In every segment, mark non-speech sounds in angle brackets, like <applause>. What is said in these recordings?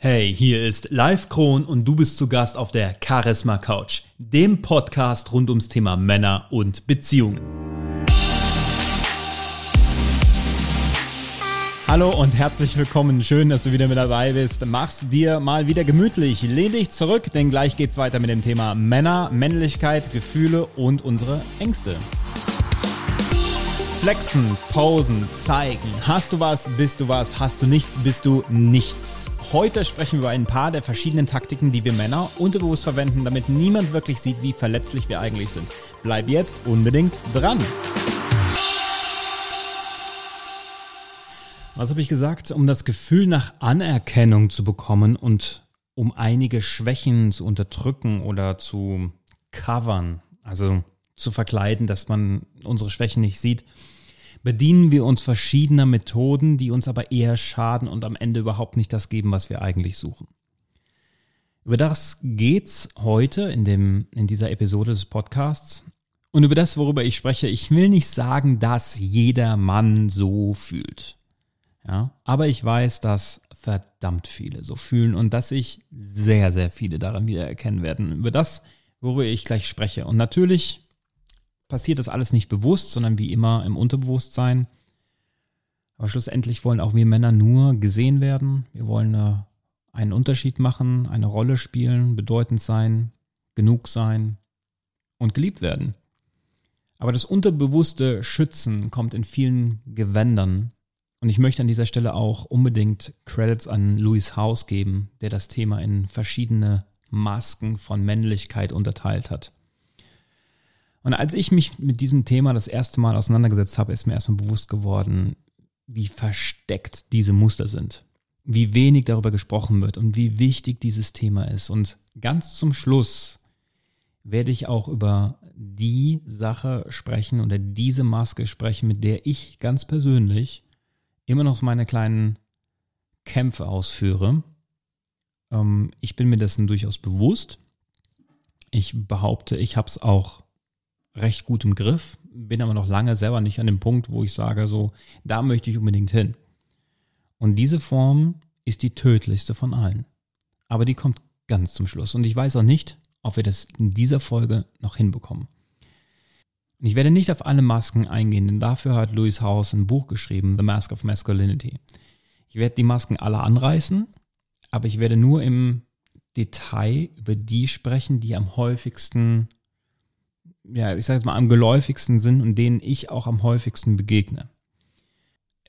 Hey, hier ist Live Kron und du bist zu Gast auf der Charisma Couch, dem Podcast rund ums Thema Männer und Beziehungen. Hallo und herzlich willkommen. Schön, dass du wieder mit dabei bist. Mach's dir mal wieder gemütlich. Lehn dich zurück, denn gleich geht's weiter mit dem Thema Männer, Männlichkeit, Gefühle und unsere Ängste. Flexen, posen, zeigen. Hast du was, bist du was. Hast du nichts, bist du nichts. Heute sprechen wir über ein paar der verschiedenen Taktiken, die wir Männer unterbewusst verwenden, damit niemand wirklich sieht, wie verletzlich wir eigentlich sind. Bleib jetzt unbedingt dran. Was habe ich gesagt? Um das Gefühl nach Anerkennung zu bekommen und um einige Schwächen zu unterdrücken oder zu covern, also zu verkleiden, dass man unsere Schwächen nicht sieht, bedienen wir uns verschiedener Methoden, die uns aber eher schaden und am Ende überhaupt nicht das geben, was wir eigentlich suchen. Über das geht's heute in dem, in dieser Episode des Podcasts. Und über das, worüber ich spreche, ich will nicht sagen, dass jeder Mann so fühlt. Ja, aber ich weiß, dass verdammt viele so fühlen und dass sich sehr, sehr viele daran wiedererkennen werden. Über das, worüber ich gleich spreche. Und natürlich passiert das alles nicht bewusst, sondern wie immer im Unterbewusstsein. Aber schlussendlich wollen auch wir Männer nur gesehen werden. Wir wollen äh, einen Unterschied machen, eine Rolle spielen, bedeutend sein, genug sein und geliebt werden. Aber das unterbewusste Schützen kommt in vielen Gewändern. Und ich möchte an dieser Stelle auch unbedingt Credits an Louis House geben, der das Thema in verschiedene Masken von Männlichkeit unterteilt hat. Und als ich mich mit diesem Thema das erste Mal auseinandergesetzt habe, ist mir erstmal bewusst geworden, wie versteckt diese Muster sind, wie wenig darüber gesprochen wird und wie wichtig dieses Thema ist. Und ganz zum Schluss werde ich auch über die Sache sprechen oder diese Maske sprechen, mit der ich ganz persönlich immer noch meine kleinen Kämpfe ausführe. Ähm, ich bin mir dessen durchaus bewusst. Ich behaupte, ich habe es auch recht gut im Griff, bin aber noch lange selber nicht an dem Punkt, wo ich sage, so, da möchte ich unbedingt hin. Und diese Form ist die tödlichste von allen. Aber die kommt ganz zum Schluss. Und ich weiß auch nicht, ob wir das in dieser Folge noch hinbekommen. Ich werde nicht auf alle Masken eingehen, denn dafür hat Louis House ein Buch geschrieben, The Mask of Masculinity. Ich werde die Masken alle anreißen, aber ich werde nur im Detail über die sprechen, die am häufigsten ja, ich sage jetzt mal, am geläufigsten sind und denen ich auch am häufigsten begegne.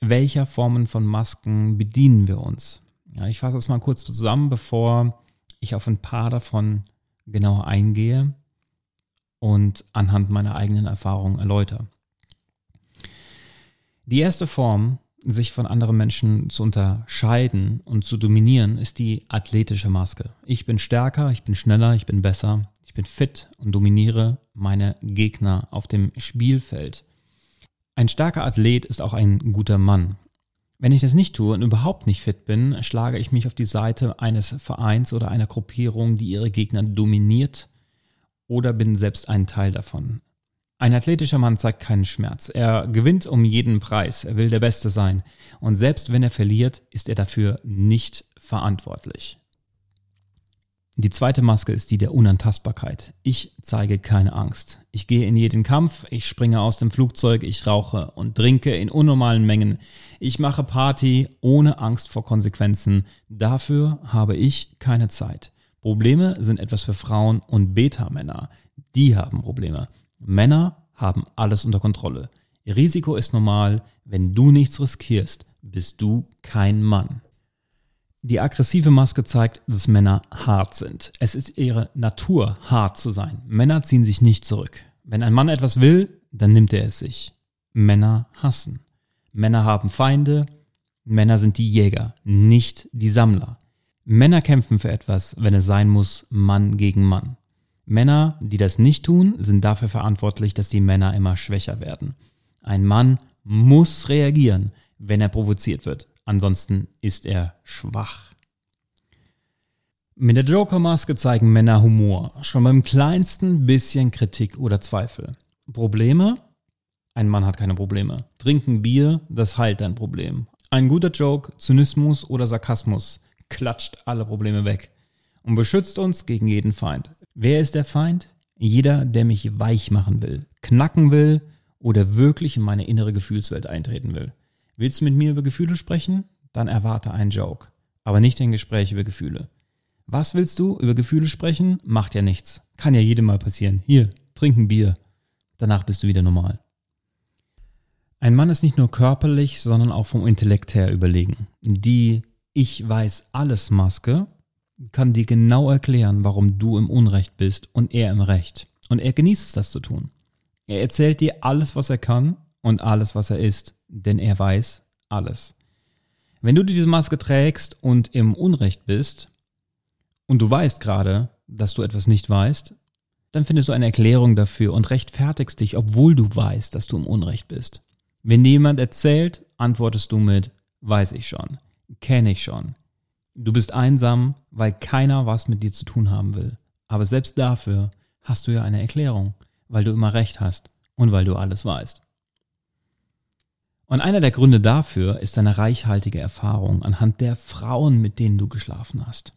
Welcher Formen von Masken bedienen wir uns? Ja, ich fasse das mal kurz zusammen, bevor ich auf ein paar davon genauer eingehe und anhand meiner eigenen Erfahrungen erläutere. Die erste Form, sich von anderen Menschen zu unterscheiden und zu dominieren, ist die athletische Maske. Ich bin stärker, ich bin schneller, ich bin besser, bin fit und dominiere meine Gegner auf dem Spielfeld. Ein starker Athlet ist auch ein guter Mann. Wenn ich das nicht tue und überhaupt nicht fit bin, schlage ich mich auf die Seite eines Vereins oder einer Gruppierung, die ihre Gegner dominiert oder bin selbst ein Teil davon. Ein athletischer Mann zeigt keinen Schmerz. Er gewinnt um jeden Preis. Er will der Beste sein. Und selbst wenn er verliert, ist er dafür nicht verantwortlich. Die zweite Maske ist die der Unantastbarkeit. Ich zeige keine Angst. Ich gehe in jeden Kampf, ich springe aus dem Flugzeug, ich rauche und trinke in unnormalen Mengen. Ich mache Party ohne Angst vor Konsequenzen. Dafür habe ich keine Zeit. Probleme sind etwas für Frauen und Beta-Männer. Die haben Probleme. Männer haben alles unter Kontrolle. Risiko ist normal. Wenn du nichts riskierst, bist du kein Mann. Die aggressive Maske zeigt, dass Männer hart sind. Es ist ihre Natur, hart zu sein. Männer ziehen sich nicht zurück. Wenn ein Mann etwas will, dann nimmt er es sich. Männer hassen. Männer haben Feinde. Männer sind die Jäger, nicht die Sammler. Männer kämpfen für etwas, wenn es sein muss, Mann gegen Mann. Männer, die das nicht tun, sind dafür verantwortlich, dass die Männer immer schwächer werden. Ein Mann muss reagieren, wenn er provoziert wird. Ansonsten ist er schwach. Mit der Joker-Maske zeigen Männer Humor, schon beim kleinsten bisschen Kritik oder Zweifel. Probleme? Ein Mann hat keine Probleme. Trinken Bier, das heilt dein Problem. Ein guter Joke, Zynismus oder Sarkasmus klatscht alle Probleme weg und beschützt uns gegen jeden Feind. Wer ist der Feind? Jeder, der mich weich machen will, knacken will oder wirklich in meine innere Gefühlswelt eintreten will. Willst du mit mir über Gefühle sprechen? Dann erwarte einen Joke, aber nicht ein Gespräch über Gefühle. Was willst du über Gefühle sprechen? Macht ja nichts. Kann ja jedem mal passieren. Hier, trink ein Bier. Danach bist du wieder normal. Ein Mann ist nicht nur körperlich, sondern auch vom Intellekt her überlegen. Die Ich weiß alles Maske kann dir genau erklären, warum du im Unrecht bist und er im Recht. Und er genießt es, das zu tun. Er erzählt dir alles, was er kann und alles, was er ist, denn er weiß alles. Wenn du diese Maske trägst und im Unrecht bist und du weißt gerade, dass du etwas nicht weißt, dann findest du eine Erklärung dafür und rechtfertigst dich, obwohl du weißt, dass du im Unrecht bist. Wenn dir jemand erzählt, antwortest du mit, weiß ich schon, kenne ich schon, Du bist einsam, weil keiner was mit dir zu tun haben will. Aber selbst dafür hast du ja eine Erklärung, weil du immer recht hast und weil du alles weißt. Und einer der Gründe dafür ist deine reichhaltige Erfahrung anhand der Frauen, mit denen du geschlafen hast.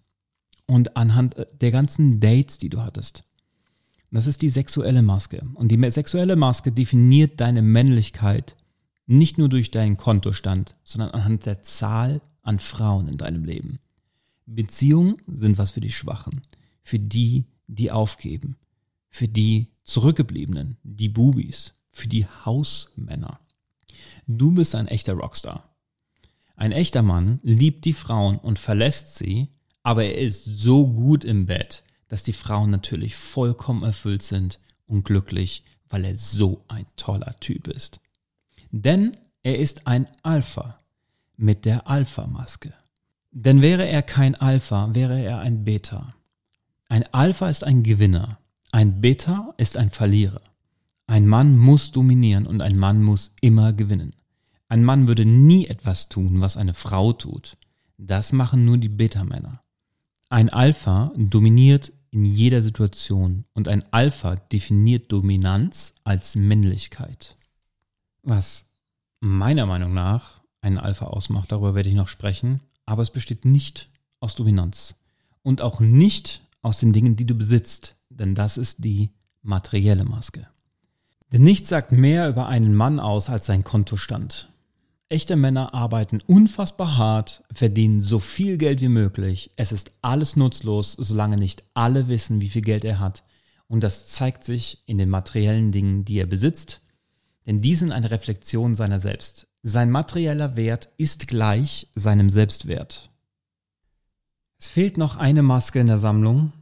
Und anhand der ganzen Dates, die du hattest. Das ist die sexuelle Maske. Und die sexuelle Maske definiert deine Männlichkeit nicht nur durch deinen Kontostand, sondern anhand der Zahl an Frauen in deinem Leben. Beziehungen sind was für die Schwachen, für die, die aufgeben, für die Zurückgebliebenen, die Bubis, für die Hausmänner. Du bist ein echter Rockstar. Ein echter Mann liebt die Frauen und verlässt sie, aber er ist so gut im Bett, dass die Frauen natürlich vollkommen erfüllt sind und glücklich, weil er so ein toller Typ ist. Denn er ist ein Alpha mit der Alpha-Maske. Denn wäre er kein Alpha, wäre er ein Beta. Ein Alpha ist ein Gewinner, ein Beta ist ein Verlierer. Ein Mann muss dominieren und ein Mann muss immer gewinnen. Ein Mann würde nie etwas tun, was eine Frau tut. Das machen nur die Beta-Männer. Ein Alpha dominiert in jeder Situation und ein Alpha definiert Dominanz als Männlichkeit. Was meiner Meinung nach einen Alpha ausmacht, darüber werde ich noch sprechen, aber es besteht nicht aus Dominanz und auch nicht aus den Dingen, die du besitzt, denn das ist die materielle Maske. Denn nichts sagt mehr über einen Mann aus als sein Kontostand. Echte Männer arbeiten unfassbar hart, verdienen so viel Geld wie möglich. Es ist alles nutzlos, solange nicht alle wissen, wie viel Geld er hat. Und das zeigt sich in den materiellen Dingen, die er besitzt. Denn die sind eine Reflexion seiner selbst. Sein materieller Wert ist gleich seinem Selbstwert. Es fehlt noch eine Maske in der Sammlung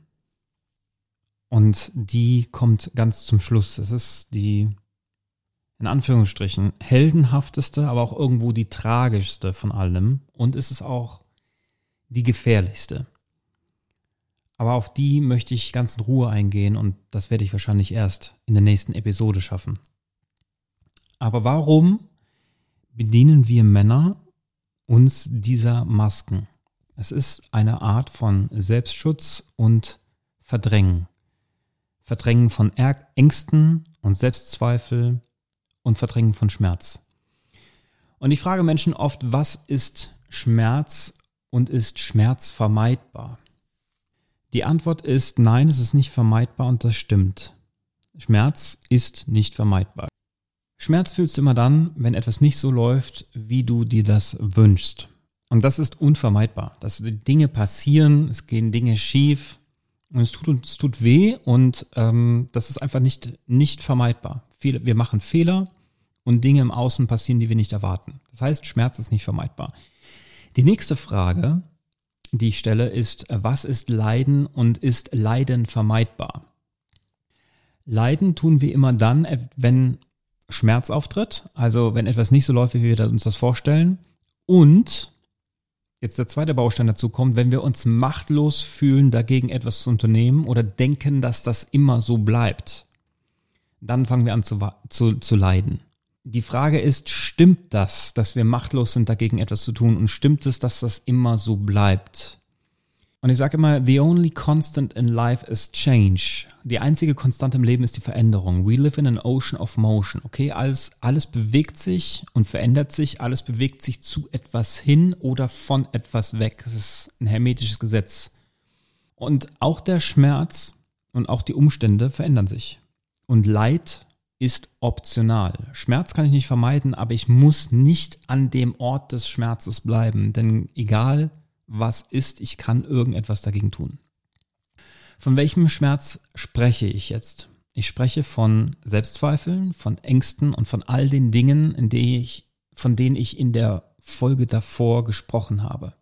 und die kommt ganz zum Schluss. Es ist die, in Anführungsstrichen, heldenhafteste, aber auch irgendwo die tragischste von allem und es ist auch die gefährlichste. Aber auf die möchte ich ganz in Ruhe eingehen und das werde ich wahrscheinlich erst in der nächsten Episode schaffen. Aber warum bedienen wir Männer uns dieser Masken. Es ist eine Art von Selbstschutz und Verdrängen. Verdrängen von Ängsten und Selbstzweifel und Verdrängen von Schmerz. Und ich frage Menschen oft, was ist Schmerz und ist Schmerz vermeidbar? Die Antwort ist nein, es ist nicht vermeidbar und das stimmt. Schmerz ist nicht vermeidbar. Schmerz fühlst du immer dann, wenn etwas nicht so läuft, wie du dir das wünschst. Und das ist unvermeidbar. Dass Dinge passieren, es gehen Dinge schief und es tut es tut weh und ähm, das ist einfach nicht, nicht vermeidbar. Viele, wir machen Fehler und Dinge im Außen passieren, die wir nicht erwarten. Das heißt, Schmerz ist nicht vermeidbar. Die nächste Frage, die ich stelle, ist, was ist Leiden und ist Leiden vermeidbar? Leiden tun wir immer dann, wenn Schmerz auftritt, also wenn etwas nicht so läuft, wie wir uns das vorstellen. Und jetzt der zweite Baustein dazu kommt, wenn wir uns machtlos fühlen, dagegen etwas zu unternehmen oder denken, dass das immer so bleibt, dann fangen wir an zu, zu, zu leiden. Die Frage ist, stimmt das, dass wir machtlos sind, dagegen etwas zu tun? Und stimmt es, dass das immer so bleibt? Und ich sage immer, the only constant in life is change. Die einzige Konstante im Leben ist die Veränderung. We live in an ocean of motion. Okay, alles, alles bewegt sich und verändert sich. Alles bewegt sich zu etwas hin oder von etwas weg. Das ist ein hermetisches Gesetz. Und auch der Schmerz und auch die Umstände verändern sich. Und Leid ist optional. Schmerz kann ich nicht vermeiden, aber ich muss nicht an dem Ort des Schmerzes bleiben. Denn egal, was ist, ich kann irgendetwas dagegen tun. Von welchem Schmerz spreche ich jetzt? Ich spreche von Selbstzweifeln, von Ängsten und von all den Dingen, in denen ich, von denen ich in der Folge davor gesprochen habe.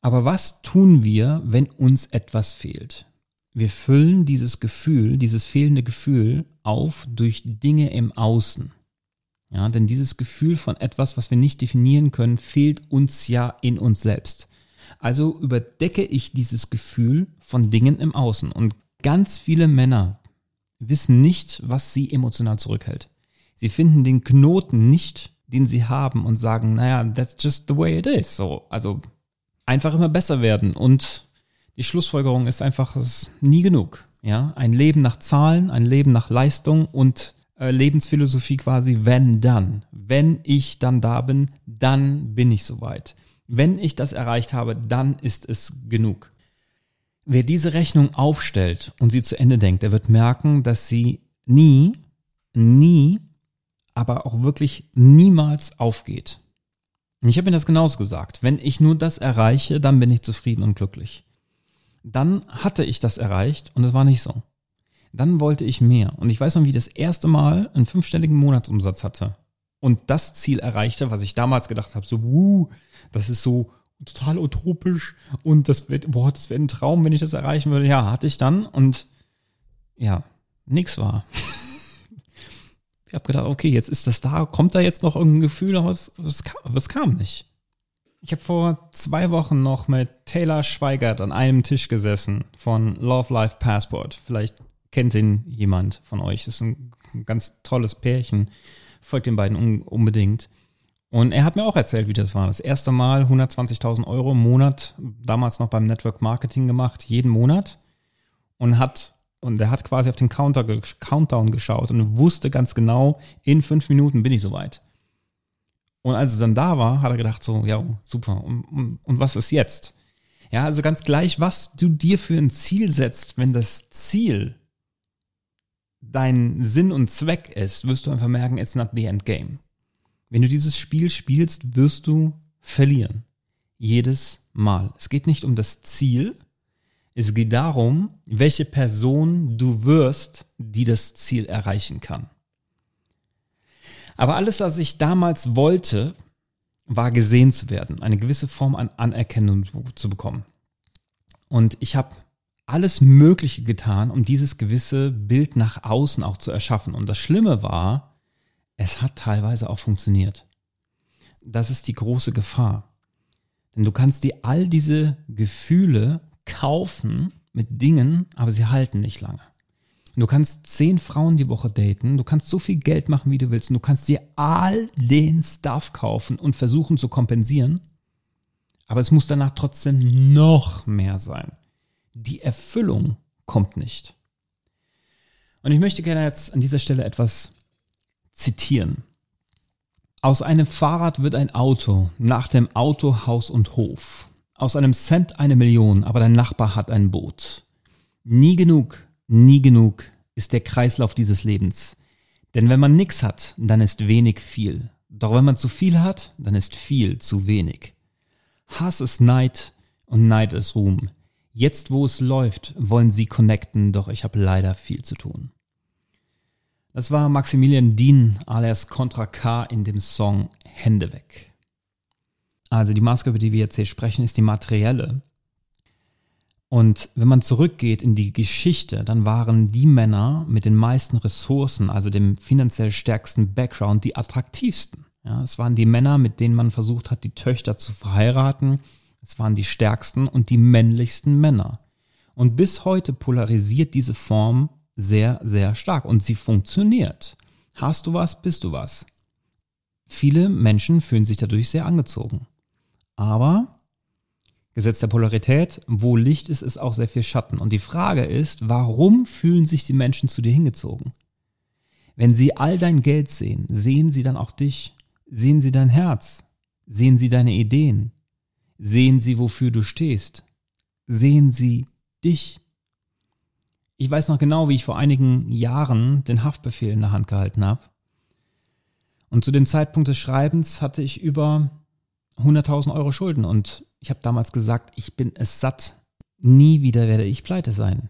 Aber was tun wir, wenn uns etwas fehlt? Wir füllen dieses Gefühl, dieses fehlende Gefühl auf durch Dinge im Außen. Ja, denn dieses Gefühl von etwas, was wir nicht definieren können, fehlt uns ja in uns selbst. Also überdecke ich dieses Gefühl von Dingen im Außen. Und ganz viele Männer wissen nicht, was sie emotional zurückhält. Sie finden den Knoten nicht, den sie haben und sagen, naja, that's just the way it is. So, also einfach immer besser werden. Und die Schlussfolgerung ist einfach, es ist nie genug. Ja, ein Leben nach Zahlen, ein Leben nach Leistung und äh, Lebensphilosophie quasi, wenn dann. Wenn ich dann da bin, dann bin ich soweit. Wenn ich das erreicht habe, dann ist es genug. Wer diese Rechnung aufstellt und sie zu Ende denkt, der wird merken, dass sie nie, nie, aber auch wirklich niemals aufgeht. Ich habe mir das genauso gesagt. Wenn ich nur das erreiche, dann bin ich zufrieden und glücklich. Dann hatte ich das erreicht und es war nicht so. Dann wollte ich mehr. Und ich weiß noch, wie ich das erste Mal einen fünfstelligen Monatsumsatz hatte und das Ziel erreichte, was ich damals gedacht habe, so, wuh, das ist so total utopisch und das wird, boah, das wäre ein Traum, wenn ich das erreichen würde. Ja, hatte ich dann und ja, nix war. <laughs> ich habe gedacht, okay, jetzt ist das da, kommt da jetzt noch irgendein Gefühl, aber es, es, kam, aber es kam nicht. Ich habe vor zwei Wochen noch mit Taylor Schweigert an einem Tisch gesessen von Love Life Passport. Vielleicht kennt ihn jemand von euch. Das ist ein ganz tolles Pärchen. Folgt den beiden un unbedingt. Und er hat mir auch erzählt, wie das war. Das erste Mal 120.000 Euro im Monat, damals noch beim Network Marketing gemacht, jeden Monat. Und hat, und er hat quasi auf den Counter, Countdown geschaut und wusste ganz genau, in fünf Minuten bin ich soweit. Und als es dann da war, hat er gedacht so, ja, super. Und, und, und was ist jetzt? Ja, also ganz gleich, was du dir für ein Ziel setzt, wenn das Ziel dein Sinn und Zweck ist, wirst du einfach merken, it's not the end game. Wenn du dieses Spiel spielst, wirst du verlieren. Jedes Mal. Es geht nicht um das Ziel. Es geht darum, welche Person du wirst, die das Ziel erreichen kann. Aber alles, was ich damals wollte, war gesehen zu werden, eine gewisse Form an Anerkennung zu bekommen. Und ich habe alles Mögliche getan, um dieses gewisse Bild nach außen auch zu erschaffen. Und das Schlimme war, es hat teilweise auch funktioniert. Das ist die große Gefahr. Denn du kannst dir all diese Gefühle kaufen mit Dingen, aber sie halten nicht lange. Du kannst zehn Frauen die Woche daten, du kannst so viel Geld machen, wie du willst, und du kannst dir all den Stuff kaufen und versuchen zu kompensieren, aber es muss danach trotzdem noch mehr sein. Die Erfüllung kommt nicht. Und ich möchte gerne jetzt an dieser Stelle etwas zitieren. Aus einem Fahrrad wird ein Auto, nach dem Auto Haus und Hof. Aus einem Cent eine Million, aber dein Nachbar hat ein Boot. Nie genug, nie genug ist der Kreislauf dieses Lebens. Denn wenn man nichts hat, dann ist wenig viel. Doch wenn man zu viel hat, dann ist viel zu wenig. Hass ist Neid und Neid ist Ruhm. Jetzt, wo es läuft, wollen sie connecten, doch ich habe leider viel zu tun. Das war Maximilian Dien alias Contra K in dem Song Hände weg. Also die Maske, über die wir jetzt hier sprechen, ist die materielle. Und wenn man zurückgeht in die Geschichte, dann waren die Männer mit den meisten Ressourcen, also dem finanziell stärksten Background, die attraktivsten. Ja, es waren die Männer, mit denen man versucht hat, die Töchter zu verheiraten. Es waren die stärksten und die männlichsten Männer. Und bis heute polarisiert diese Form sehr, sehr stark und sie funktioniert. Hast du was, bist du was. Viele Menschen fühlen sich dadurch sehr angezogen. Aber Gesetz der Polarität, wo Licht ist, ist auch sehr viel Schatten. Und die Frage ist, warum fühlen sich die Menschen zu dir hingezogen? Wenn sie all dein Geld sehen, sehen sie dann auch dich? Sehen sie dein Herz? Sehen sie deine Ideen? Sehen sie, wofür du stehst? Sehen sie dich? Ich weiß noch genau, wie ich vor einigen Jahren den Haftbefehl in der Hand gehalten habe. Und zu dem Zeitpunkt des Schreibens hatte ich über 100.000 Euro Schulden und ich habe damals gesagt, ich bin es satt. Nie wieder werde ich pleite sein.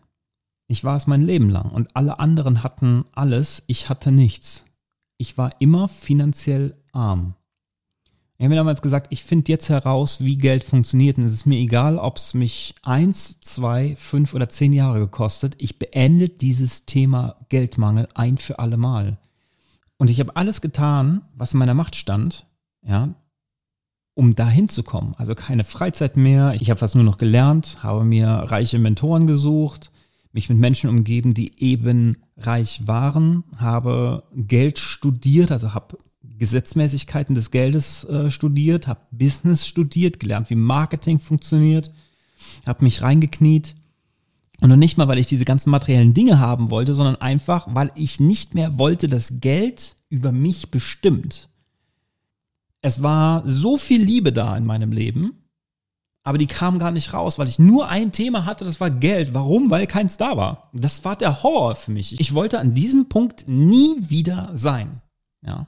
Ich war es mein Leben lang und alle anderen hatten alles, ich hatte nichts. Ich war immer finanziell arm. Ich habe mir damals gesagt, ich finde jetzt heraus, wie Geld funktioniert und es ist mir egal, ob es mich eins, zwei, fünf oder zehn Jahre gekostet. Ich beende dieses Thema Geldmangel ein für alle Mal. Und ich habe alles getan, was in meiner Macht stand, ja, um dahin zu kommen. Also keine Freizeit mehr. Ich habe fast nur noch gelernt, habe mir reiche Mentoren gesucht, mich mit Menschen umgeben, die eben reich waren, habe Geld studiert, also habe Gesetzmäßigkeiten des Geldes äh, studiert, habe Business studiert, gelernt, wie Marketing funktioniert, habe mich reingekniet. Und noch nicht mal, weil ich diese ganzen materiellen Dinge haben wollte, sondern einfach, weil ich nicht mehr wollte, dass Geld über mich bestimmt. Es war so viel Liebe da in meinem Leben, aber die kam gar nicht raus, weil ich nur ein Thema hatte, das war Geld. Warum? Weil keins da war. Das war der Horror für mich. Ich wollte an diesem Punkt nie wieder sein. Ja.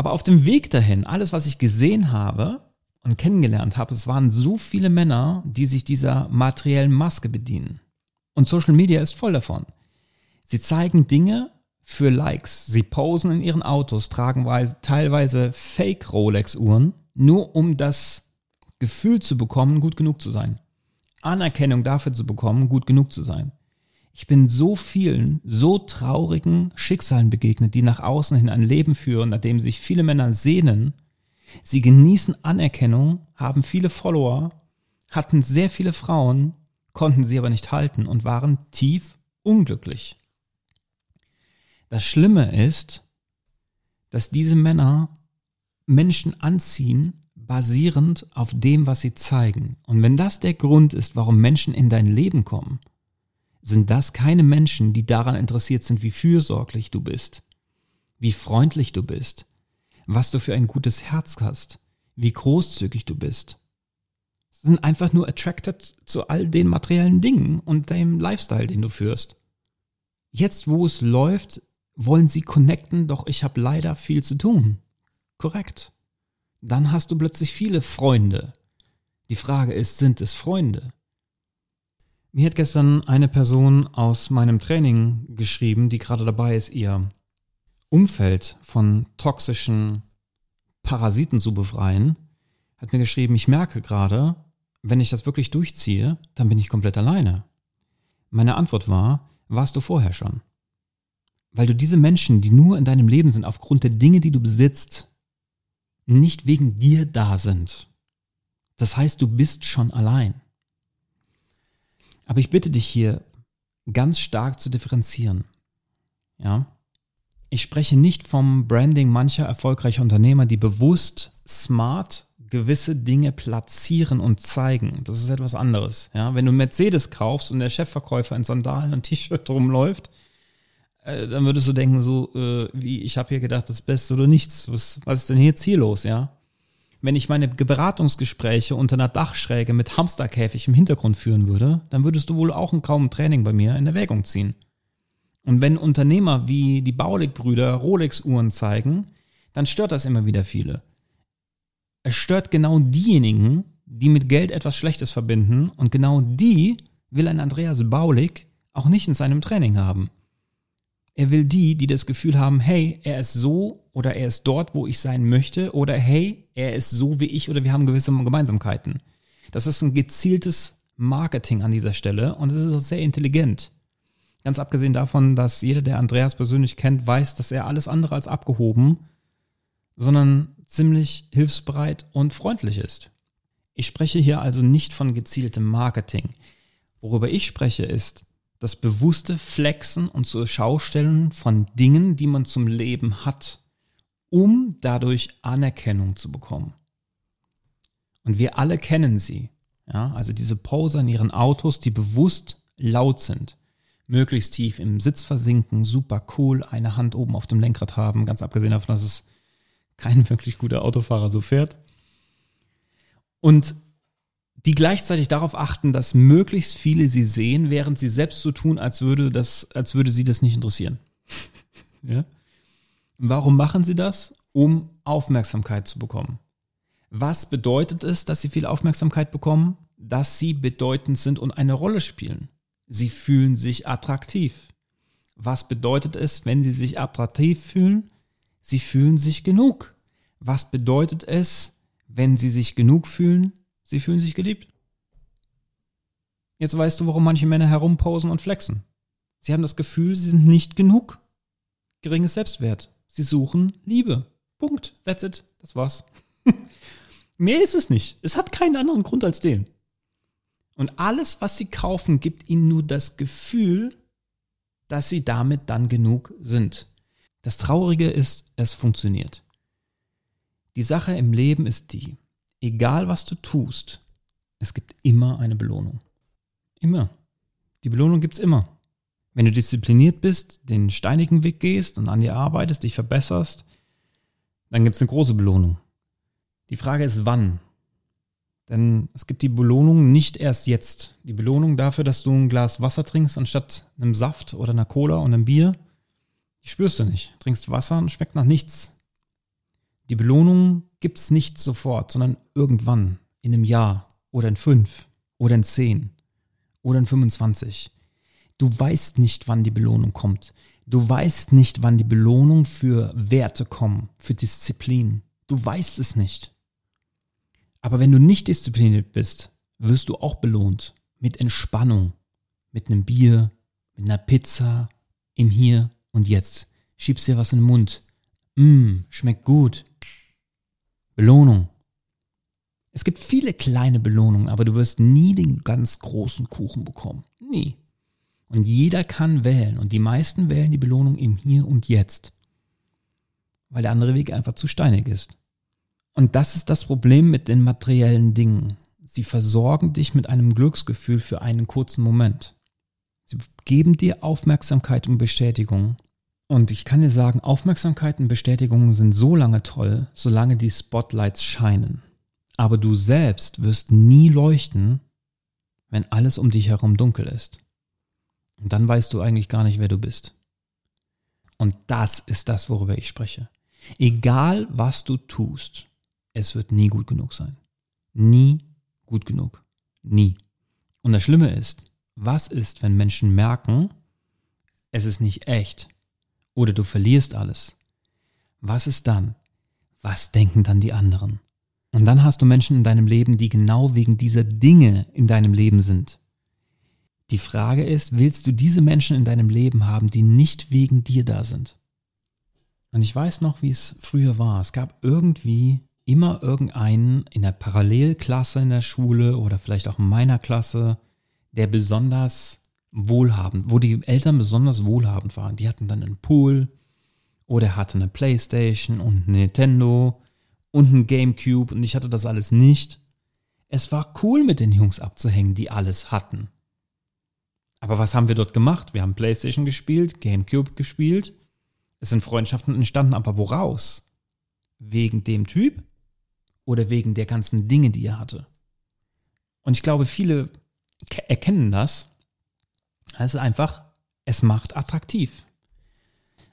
Aber auf dem Weg dahin, alles, was ich gesehen habe und kennengelernt habe, es waren so viele Männer, die sich dieser materiellen Maske bedienen. Und Social Media ist voll davon. Sie zeigen Dinge, für Likes. Sie posen in ihren Autos, tragen teilweise Fake Rolex-Uhren, nur um das Gefühl zu bekommen, gut genug zu sein. Anerkennung dafür zu bekommen, gut genug zu sein. Ich bin so vielen, so traurigen Schicksalen begegnet, die nach außen hin ein Leben führen, nach dem sich viele Männer sehnen. Sie genießen Anerkennung, haben viele Follower, hatten sehr viele Frauen, konnten sie aber nicht halten und waren tief unglücklich. Das Schlimme ist, dass diese Männer Menschen anziehen, basierend auf dem, was sie zeigen. Und wenn das der Grund ist, warum Menschen in dein Leben kommen, sind das keine Menschen, die daran interessiert sind, wie fürsorglich du bist, wie freundlich du bist, was du für ein gutes Herz hast, wie großzügig du bist. Sie sind einfach nur attracted zu all den materiellen Dingen und dem Lifestyle, den du führst. Jetzt, wo es läuft, wollen sie connecten, doch ich habe leider viel zu tun. Korrekt. Dann hast du plötzlich viele Freunde. Die Frage ist, sind es Freunde? Mir hat gestern eine Person aus meinem Training geschrieben, die gerade dabei ist, ihr Umfeld von toxischen Parasiten zu befreien, hat mir geschrieben, ich merke gerade, wenn ich das wirklich durchziehe, dann bin ich komplett alleine. Meine Antwort war, warst du vorher schon? Weil du diese Menschen, die nur in deinem Leben sind, aufgrund der Dinge, die du besitzt, nicht wegen dir da sind. Das heißt, du bist schon allein. Aber ich bitte dich hier ganz stark zu differenzieren. Ja? Ich spreche nicht vom Branding mancher erfolgreicher Unternehmer, die bewusst smart gewisse Dinge platzieren und zeigen. Das ist etwas anderes. Ja? Wenn du Mercedes kaufst und der Chefverkäufer in Sandalen und T-Shirt rumläuft, äh, dann würdest du denken, so äh, wie ich habe hier gedacht, das Beste oder nichts. Was, was ist denn hier ziellos, ja? Wenn ich meine Beratungsgespräche unter einer Dachschräge mit Hamsterkäfig im Hintergrund führen würde, dann würdest du wohl auch ein kaum Training bei mir in Erwägung ziehen. Und wenn Unternehmer wie die Baulig-Brüder Rolex-Uhren zeigen, dann stört das immer wieder viele. Es stört genau diejenigen, die mit Geld etwas Schlechtes verbinden und genau die will ein Andreas Baulig auch nicht in seinem Training haben. Er will die, die das Gefühl haben, hey, er ist so oder er ist dort, wo ich sein möchte oder hey, er ist so wie ich oder wir haben gewisse Gemeinsamkeiten. Das ist ein gezieltes Marketing an dieser Stelle und es ist auch sehr intelligent. Ganz abgesehen davon, dass jeder, der Andreas persönlich kennt, weiß, dass er alles andere als abgehoben, sondern ziemlich hilfsbereit und freundlich ist. Ich spreche hier also nicht von gezieltem Marketing. Worüber ich spreche ist, das bewusste Flexen und zur Schaustellen von Dingen, die man zum Leben hat, um dadurch Anerkennung zu bekommen. Und wir alle kennen sie. Ja, also diese Poser in ihren Autos, die bewusst laut sind, möglichst tief im Sitz versinken, super cool, eine Hand oben auf dem Lenkrad haben, ganz abgesehen davon, dass es kein <laughs> wirklich guter Autofahrer so fährt. Und die gleichzeitig darauf achten, dass möglichst viele sie sehen, während sie selbst so tun, als würde das, als würde sie das nicht interessieren. <laughs> ja? Warum machen sie das? Um Aufmerksamkeit zu bekommen. Was bedeutet es, dass sie viel Aufmerksamkeit bekommen? Dass sie bedeutend sind und eine Rolle spielen. Sie fühlen sich attraktiv. Was bedeutet es, wenn sie sich attraktiv fühlen? Sie fühlen sich genug. Was bedeutet es, wenn sie sich genug fühlen? Sie fühlen sich geliebt. Jetzt weißt du, warum manche Männer herumposen und flexen. Sie haben das Gefühl, sie sind nicht genug. Geringes Selbstwert. Sie suchen Liebe. Punkt. That's it. Das war's. <laughs> Mehr ist es nicht. Es hat keinen anderen Grund als den. Und alles, was sie kaufen, gibt ihnen nur das Gefühl, dass sie damit dann genug sind. Das Traurige ist, es funktioniert. Die Sache im Leben ist die, egal was du tust, es gibt immer eine Belohnung. Immer. Die Belohnung gibt's immer. Wenn du diszipliniert bist, den steinigen Weg gehst und an dir arbeitest, dich verbesserst, dann gibt's eine große Belohnung. Die Frage ist, wann? Denn es gibt die Belohnung nicht erst jetzt. Die Belohnung dafür, dass du ein Glas Wasser trinkst anstatt einem Saft oder einer Cola und einem Bier, die spürst du nicht. Trinkst Wasser und schmeckt nach nichts. Die Belohnung gibt's nicht sofort, sondern irgendwann, in einem Jahr oder in fünf oder in zehn oder in 25. Du weißt nicht, wann die Belohnung kommt. Du weißt nicht, wann die Belohnung für Werte kommen, für Disziplin. Du weißt es nicht. Aber wenn du nicht diszipliniert bist, wirst du auch belohnt. Mit Entspannung. Mit einem Bier, mit einer Pizza, im Hier und Jetzt. Schiebst dir was in den Mund. Mmm, schmeckt gut. Belohnung. Es gibt viele kleine Belohnungen, aber du wirst nie den ganz großen Kuchen bekommen. Nie. Und jeder kann wählen und die meisten wählen die Belohnung im Hier und Jetzt. Weil der andere Weg einfach zu steinig ist. Und das ist das Problem mit den materiellen Dingen. Sie versorgen dich mit einem Glücksgefühl für einen kurzen Moment. Sie geben dir Aufmerksamkeit und Bestätigung, und ich kann dir sagen, Aufmerksamkeit und Bestätigungen sind so lange toll, solange die Spotlights scheinen. Aber du selbst wirst nie leuchten, wenn alles um dich herum dunkel ist. Und dann weißt du eigentlich gar nicht, wer du bist. Und das ist das, worüber ich spreche. Egal, was du tust, es wird nie gut genug sein. Nie gut genug. Nie. Und das Schlimme ist, was ist, wenn Menschen merken, es ist nicht echt? oder du verlierst alles. Was ist dann? Was denken dann die anderen? Und dann hast du Menschen in deinem Leben, die genau wegen dieser Dinge in deinem Leben sind. Die Frage ist, willst du diese Menschen in deinem Leben haben, die nicht wegen dir da sind? Und ich weiß noch, wie es früher war. Es gab irgendwie immer irgendeinen in der Parallelklasse in der Schule oder vielleicht auch in meiner Klasse, der besonders wohlhabend, wo die Eltern besonders wohlhabend waren. Die hatten dann einen Pool oder hatte eine Playstation und ein Nintendo und ein Gamecube und ich hatte das alles nicht. Es war cool mit den Jungs abzuhängen, die alles hatten. Aber was haben wir dort gemacht? Wir haben Playstation gespielt, Gamecube gespielt. Es sind Freundschaften entstanden, aber woraus? Wegen dem Typ oder wegen der ganzen Dinge, die er hatte? Und ich glaube, viele erkennen das es ist einfach, es macht attraktiv.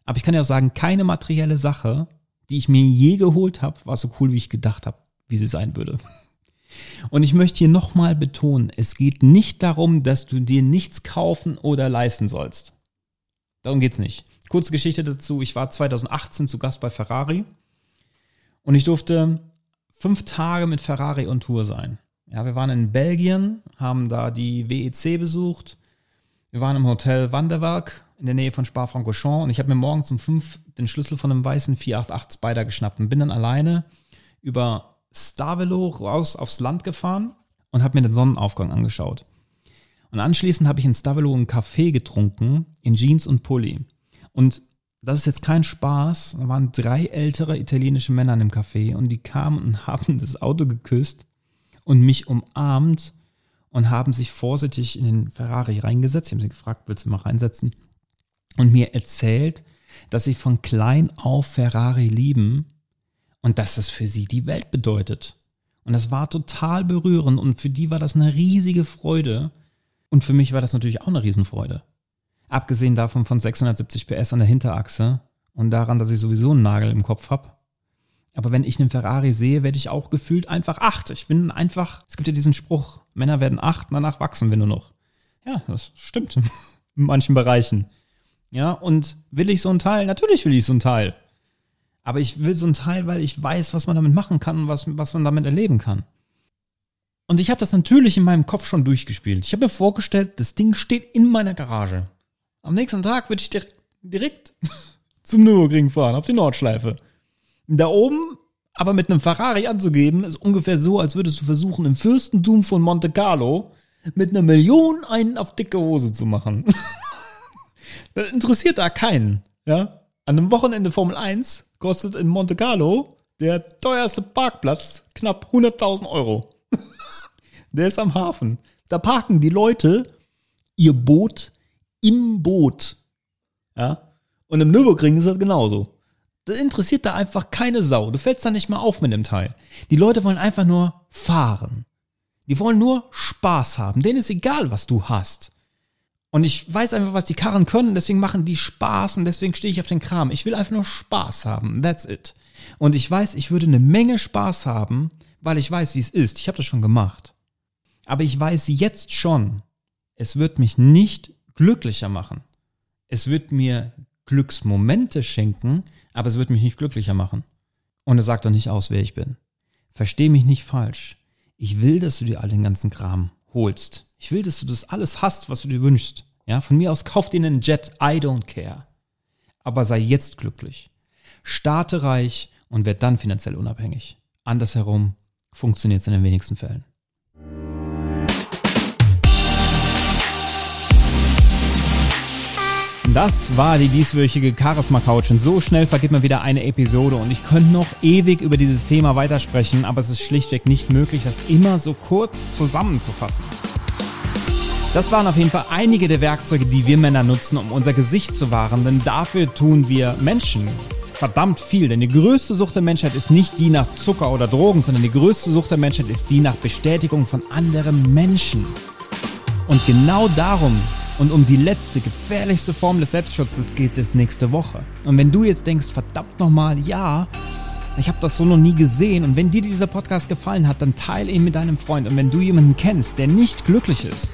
Aber ich kann ja auch sagen, keine materielle Sache, die ich mir je geholt habe, war so cool, wie ich gedacht habe, wie sie sein würde. <laughs> Und ich möchte hier nochmal betonen, es geht nicht darum, dass du dir nichts kaufen oder leisten sollst. Darum geht's nicht. Kurze Geschichte dazu. Ich war 2018 zu Gast bei Ferrari und ich durfte fünf Tage mit Ferrari on Tour sein. Ja, wir waren in Belgien, haben da die WEC besucht, wir waren im Hotel Wanderwerk in der Nähe von Spa-Francorchamps und ich habe mir morgens um fünf den Schlüssel von einem weißen 488 Spider geschnappt und bin dann alleine über Stavelo raus aufs Land gefahren und habe mir den Sonnenaufgang angeschaut. Und anschließend habe ich in Stavelo einen Kaffee getrunken in Jeans und Pulli. Und das ist jetzt kein Spaß. Da waren drei ältere italienische Männer in dem Café und die kamen und <laughs> haben das Auto geküsst und mich umarmt und haben sich vorsichtig in den Ferrari reingesetzt. Ich habe sie gefragt, willst du mal reinsetzen? Und mir erzählt, dass sie von klein auf Ferrari lieben und dass das für sie die Welt bedeutet. Und das war total berührend und für die war das eine riesige Freude. Und für mich war das natürlich auch eine Riesenfreude. Abgesehen davon von 670 PS an der Hinterachse und daran, dass ich sowieso einen Nagel im Kopf habe. Aber wenn ich einen Ferrari sehe, werde ich auch gefühlt einfach acht. Ich bin einfach, es gibt ja diesen Spruch, Männer werden acht, danach wachsen wir nur noch. Ja, das stimmt. <laughs> In manchen Bereichen. Ja, und will ich so ein Teil? Natürlich will ich so ein Teil. Aber ich will so ein Teil, weil ich weiß, was man damit machen kann und was, was man damit erleben kann. Und ich habe das natürlich in meinem Kopf schon durchgespielt. Ich habe mir vorgestellt, das Ding steht in meiner Garage. Am nächsten Tag würde ich direkt, direkt <laughs> zum Nürburgring fahren, auf die Nordschleife. Da oben aber mit einem Ferrari anzugeben, ist ungefähr so, als würdest du versuchen, im Fürstentum von Monte Carlo mit einer Million einen auf dicke Hose zu machen. <laughs> das interessiert da keinen, ja? An einem Wochenende Formel 1 kostet in Monte Carlo der teuerste Parkplatz knapp 100.000 Euro. <laughs> der ist am Hafen. Da parken die Leute ihr Boot im Boot. Ja? Und im Nürburgring ist das genauso. Das interessiert da einfach keine Sau. Du fällst da nicht mal auf mit dem Teil. Die Leute wollen einfach nur fahren. Die wollen nur Spaß haben. Denen ist egal, was du hast. Und ich weiß einfach, was die Karren können, deswegen machen die Spaß und deswegen stehe ich auf den Kram. Ich will einfach nur Spaß haben. That's it. Und ich weiß, ich würde eine Menge Spaß haben, weil ich weiß, wie es ist. Ich habe das schon gemacht. Aber ich weiß jetzt schon, es wird mich nicht glücklicher machen. Es wird mir Glücksmomente schenken, aber es wird mich nicht glücklicher machen. Und es sagt doch nicht aus, wer ich bin. Versteh mich nicht falsch. Ich will, dass du dir all den ganzen Kram holst. Ich will, dass du das alles hast, was du dir wünschst. Ja, von mir aus kauf dir einen Jet, I don't care. Aber sei jetzt glücklich. Starte reich und werd dann finanziell unabhängig. Andersherum funktioniert es in den wenigsten Fällen. Das war die dieswöchige Charisma Couch und so schnell vergibt man wieder eine Episode und ich könnte noch ewig über dieses Thema weitersprechen, aber es ist schlichtweg nicht möglich, das immer so kurz zusammenzufassen. Das waren auf jeden Fall einige der Werkzeuge, die wir Männer nutzen, um unser Gesicht zu wahren, denn dafür tun wir Menschen verdammt viel, denn die größte Sucht der Menschheit ist nicht die nach Zucker oder Drogen, sondern die größte Sucht der Menschheit ist die nach Bestätigung von anderen Menschen. Und genau darum und um die letzte, gefährlichste Form des Selbstschutzes geht es nächste Woche. Und wenn du jetzt denkst, verdammt nochmal, ja, ich habe das so noch nie gesehen. Und wenn dir dieser Podcast gefallen hat, dann teile ihn mit deinem Freund. Und wenn du jemanden kennst, der nicht glücklich ist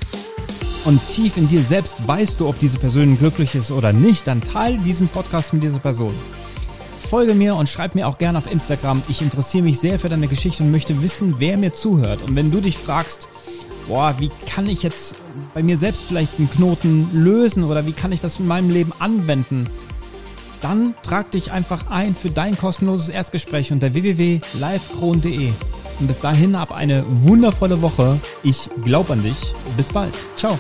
und tief in dir selbst weißt du, ob diese Person glücklich ist oder nicht, dann teile diesen Podcast mit dieser Person. Folge mir und schreib mir auch gerne auf Instagram. Ich interessiere mich sehr für deine Geschichte und möchte wissen, wer mir zuhört. Und wenn du dich fragst, boah, wie kann ich jetzt bei mir selbst vielleicht einen Knoten lösen oder wie kann ich das in meinem Leben anwenden, dann trag dich einfach ein für dein kostenloses Erstgespräch unter www.livekron.de. Und bis dahin hab eine wundervolle Woche. Ich glaube an dich. Bis bald. Ciao.